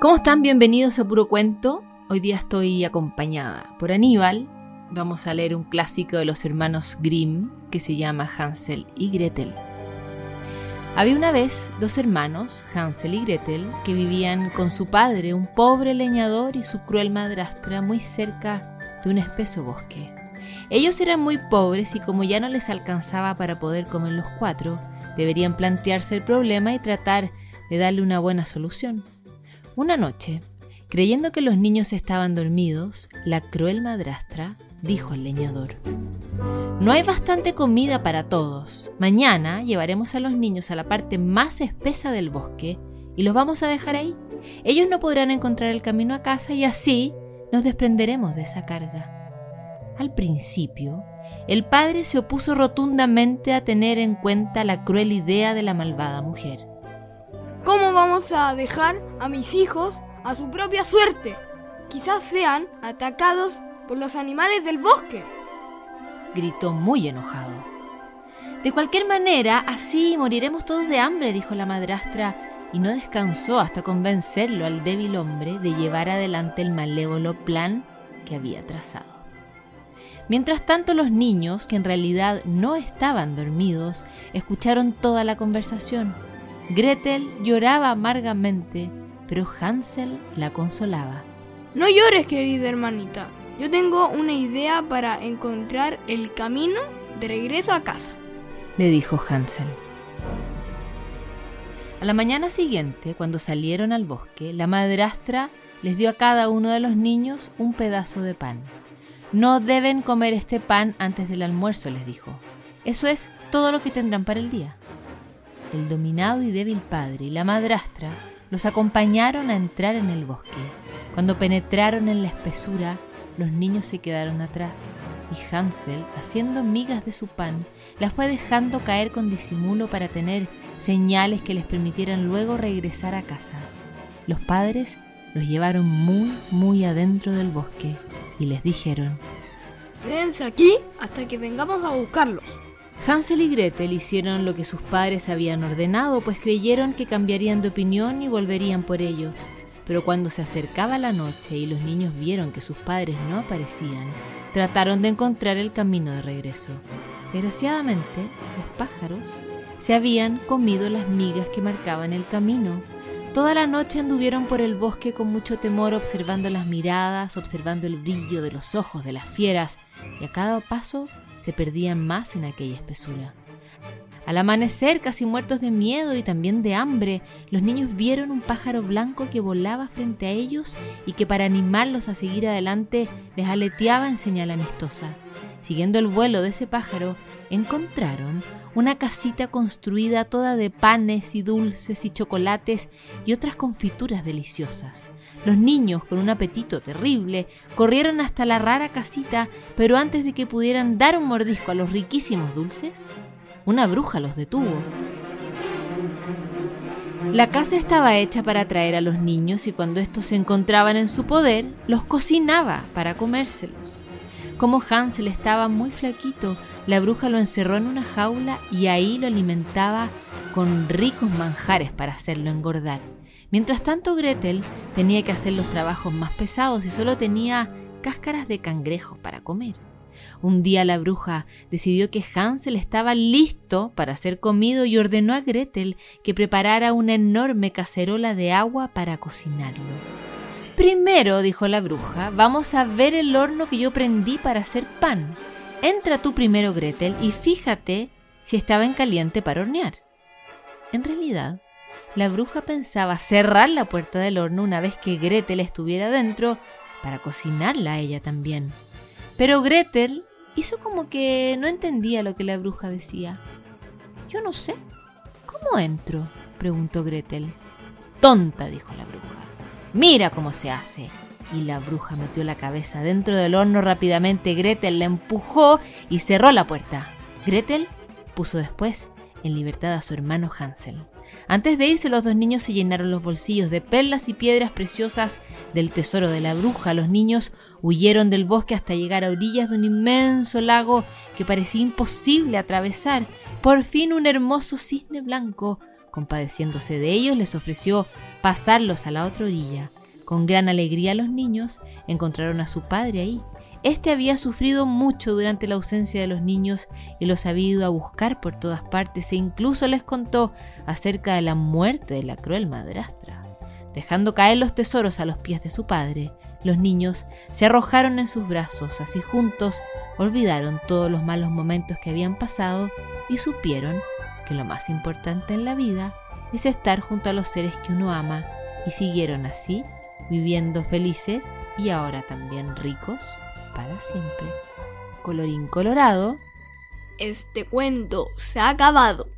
¿Cómo están? Bienvenidos a Puro Cuento. Hoy día estoy acompañada por Aníbal. Vamos a leer un clásico de los hermanos Grimm que se llama Hansel y Gretel. Había una vez dos hermanos, Hansel y Gretel, que vivían con su padre, un pobre leñador, y su cruel madrastra muy cerca de un espeso bosque. Ellos eran muy pobres y como ya no les alcanzaba para poder comer los cuatro, deberían plantearse el problema y tratar de darle una buena solución. Una noche, creyendo que los niños estaban dormidos, la cruel madrastra dijo al leñador, No hay bastante comida para todos. Mañana llevaremos a los niños a la parte más espesa del bosque y los vamos a dejar ahí. Ellos no podrán encontrar el camino a casa y así nos desprenderemos de esa carga. Al principio, el padre se opuso rotundamente a tener en cuenta la cruel idea de la malvada mujer. ¿Cómo vamos a dejar a mis hijos a su propia suerte? Quizás sean atacados por los animales del bosque. Gritó muy enojado. De cualquier manera, así moriremos todos de hambre, dijo la madrastra, y no descansó hasta convencerlo al débil hombre de llevar adelante el malévolo plan que había trazado. Mientras tanto los niños, que en realidad no estaban dormidos, escucharon toda la conversación Gretel lloraba amargamente, pero Hansel la consolaba. No llores, querida hermanita. Yo tengo una idea para encontrar el camino de regreso a casa, le dijo Hansel. A la mañana siguiente, cuando salieron al bosque, la madrastra les dio a cada uno de los niños un pedazo de pan. No deben comer este pan antes del almuerzo, les dijo. Eso es todo lo que tendrán para el día el dominado y débil padre y la madrastra los acompañaron a entrar en el bosque. Cuando penetraron en la espesura, los niños se quedaron atrás y Hansel, haciendo migas de su pan, las fue dejando caer con disimulo para tener señales que les permitieran luego regresar a casa. Los padres los llevaron muy, muy adentro del bosque y les dijeron, Quédense aquí hasta que vengamos a buscarlos. Hansel y Gretel hicieron lo que sus padres habían ordenado, pues creyeron que cambiarían de opinión y volverían por ellos. Pero cuando se acercaba la noche y los niños vieron que sus padres no aparecían, trataron de encontrar el camino de regreso. Desgraciadamente, los pájaros se habían comido las migas que marcaban el camino. Toda la noche anduvieron por el bosque con mucho temor observando las miradas, observando el brillo de los ojos de las fieras, y a cada paso se perdían más en aquella espesura. Al amanecer, casi muertos de miedo y también de hambre, los niños vieron un pájaro blanco que volaba frente a ellos y que para animarlos a seguir adelante les aleteaba en señal amistosa. Siguiendo el vuelo de ese pájaro, encontraron una casita construida toda de panes y dulces y chocolates y otras confituras deliciosas. Los niños, con un apetito terrible, corrieron hasta la rara casita, pero antes de que pudieran dar un mordisco a los riquísimos dulces, una bruja los detuvo. La casa estaba hecha para atraer a los niños y cuando estos se encontraban en su poder, los cocinaba para comérselos. Como Hansel estaba muy flaquito, la bruja lo encerró en una jaula y ahí lo alimentaba con ricos manjares para hacerlo engordar. Mientras tanto, Gretel tenía que hacer los trabajos más pesados y solo tenía cáscaras de cangrejos para comer. Un día la bruja decidió que Hansel estaba listo para ser comido y ordenó a Gretel que preparara una enorme cacerola de agua para cocinarlo. Primero, dijo la bruja, vamos a ver el horno que yo prendí para hacer pan. Entra tú primero, Gretel, y fíjate si estaba en caliente para hornear. En realidad, la bruja pensaba cerrar la puerta del horno una vez que Gretel estuviera dentro para cocinarla a ella también. Pero Gretel hizo como que no entendía lo que la bruja decía. Yo no sé. ¿Cómo entro? preguntó Gretel. Tonta, dijo la bruja. Mira cómo se hace. Y la bruja metió la cabeza dentro del horno rápidamente. Gretel la empujó y cerró la puerta. Gretel puso después en libertad a su hermano Hansel. Antes de irse, los dos niños se llenaron los bolsillos de perlas y piedras preciosas del tesoro de la bruja. Los niños huyeron del bosque hasta llegar a orillas de un inmenso lago que parecía imposible atravesar. Por fin un hermoso cisne blanco, compadeciéndose de ellos, les ofreció pasarlos a la otra orilla. Con gran alegría los niños encontraron a su padre ahí. Este había sufrido mucho durante la ausencia de los niños y los había ido a buscar por todas partes e incluso les contó acerca de la muerte de la cruel madrastra. Dejando caer los tesoros a los pies de su padre, los niños se arrojaron en sus brazos, así juntos olvidaron todos los malos momentos que habían pasado y supieron que lo más importante en la vida es estar junto a los seres que uno ama y siguieron así, viviendo felices y ahora también ricos para siempre. Colorín colorado. Este cuento se ha acabado.